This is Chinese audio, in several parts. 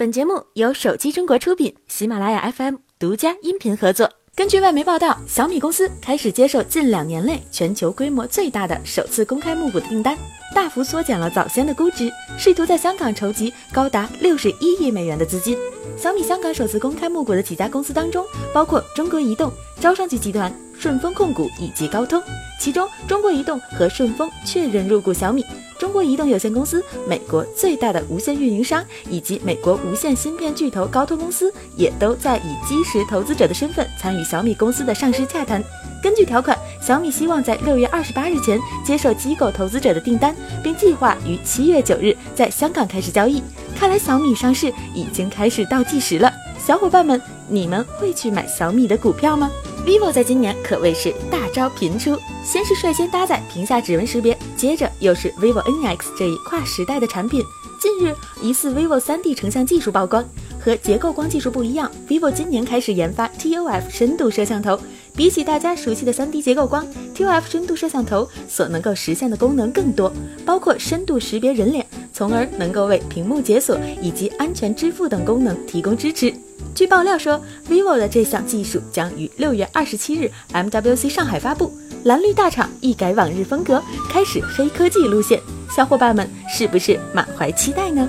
本节目由手机中国出品，喜马拉雅 FM 独家音频合作。根据外媒报道，小米公司开始接受近两年内全球规模最大的首次公开募股的订单，大幅缩减了早先的估值，试图在香港筹集高达六十一亿美元的资金。小米香港首次公开募股的几家公司当中，包括中国移动、招商局集团、顺丰控股以及高通，其中中国移动和顺丰确认入股小米。中国移动有限公司、美国最大的无线运营商以及美国无线芯片巨头高通公司，也都在以基石投资者的身份参与小米公司的上市洽谈。根据条款，小米希望在六月二十八日前接受机构投资者的订单，并计划于七月九日在香港开始交易。看来小米上市已经开始倒计时了，小伙伴们，你们会去买小米的股票吗？vivo 在今年可谓是大招频出，先是率先搭载屏下指纹识别，接着又是 vivo NX 这一跨时代的产品。近日，疑似 vivo 3D 成像技术曝光，和结构光技术不一样，vivo 今年开始研发 TOF 深度摄像头。比起大家熟悉的 3D 结构光，TOF 深度摄像头所能够实现的功能更多，包括深度识别人脸，从而能够为屏幕解锁以及安全支付等功能提供支持。据爆料说，vivo 的这项技术将于六月二十七日 MWC 上海发布。蓝绿大厂一改往日风格，开始黑科技路线，小伙伴们是不是满怀期待呢？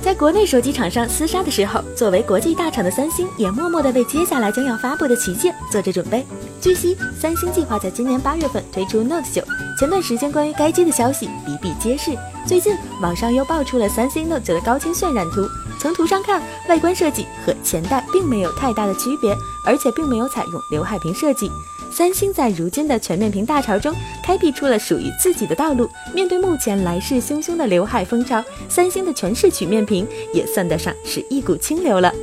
在国内手机厂商厮杀的时候，作为国际大厂的三星也默默地为接下来将要发布的旗舰做着准备。据悉，三星计划在今年八月份推出 Note 9。前段时间关于该机的消息比比皆是，最近网上又爆出了三星 Note 9的高清渲染图。从图上看，外观设计和前代并没有太大的区别，而且并没有采用刘海屏设计。三星在如今的全面屏大潮中，开辟出了属于自己的道路。面对目前来势汹汹的刘海风潮，三星的全视曲面屏也算得上是一股清流了。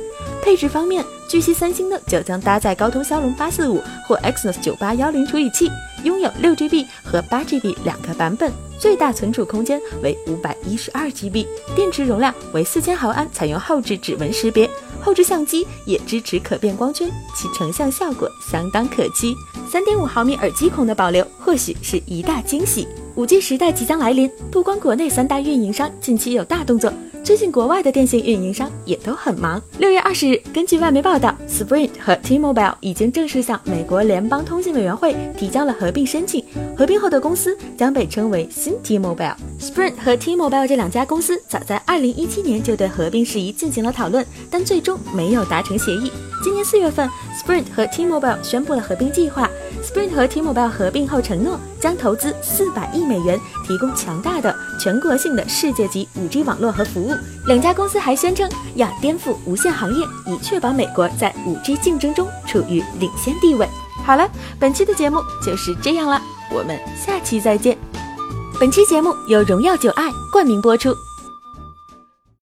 配置方面，据悉三星呢就将搭载高通骁龙八四五或 Exynos 九八幺零处理器，拥有六 GB 和八 GB 两个版本。最大存储空间为五百一十二 GB，电池容量为四千毫安，采用后置指纹识别，后置相机也支持可变光圈，其成像效果相当可期。三点五毫米耳机孔的保留或许是一大惊喜。五 G 时代即将来临，不光国内三大运营商近期有大动作。最近，国外的电信运营商也都很忙。六月二十日，根据外媒报道，Sprint 和 T-Mobile 已经正式向美国联邦通信委员会提交了合并申请。合并后的公司将被称为新 T-Mobile。Sprint 和 T-Mobile 这两家公司早在二零一七年就对合并事宜进行了讨论，但最终没有达成协议。今年四月份，Sprint 和 T-Mobile 宣布了合并计划。Sprint 和 T-Mobile 合并后承诺将投资四百亿美元，提供强大的全国性的世界级 5G 网络和服务。两家公司还宣称要颠覆无线行业，以确保美国在 5G 竞争中处于领先地位。好了，本期的节目就是这样了，我们下期再见。本期节目由荣耀九爱冠名播出。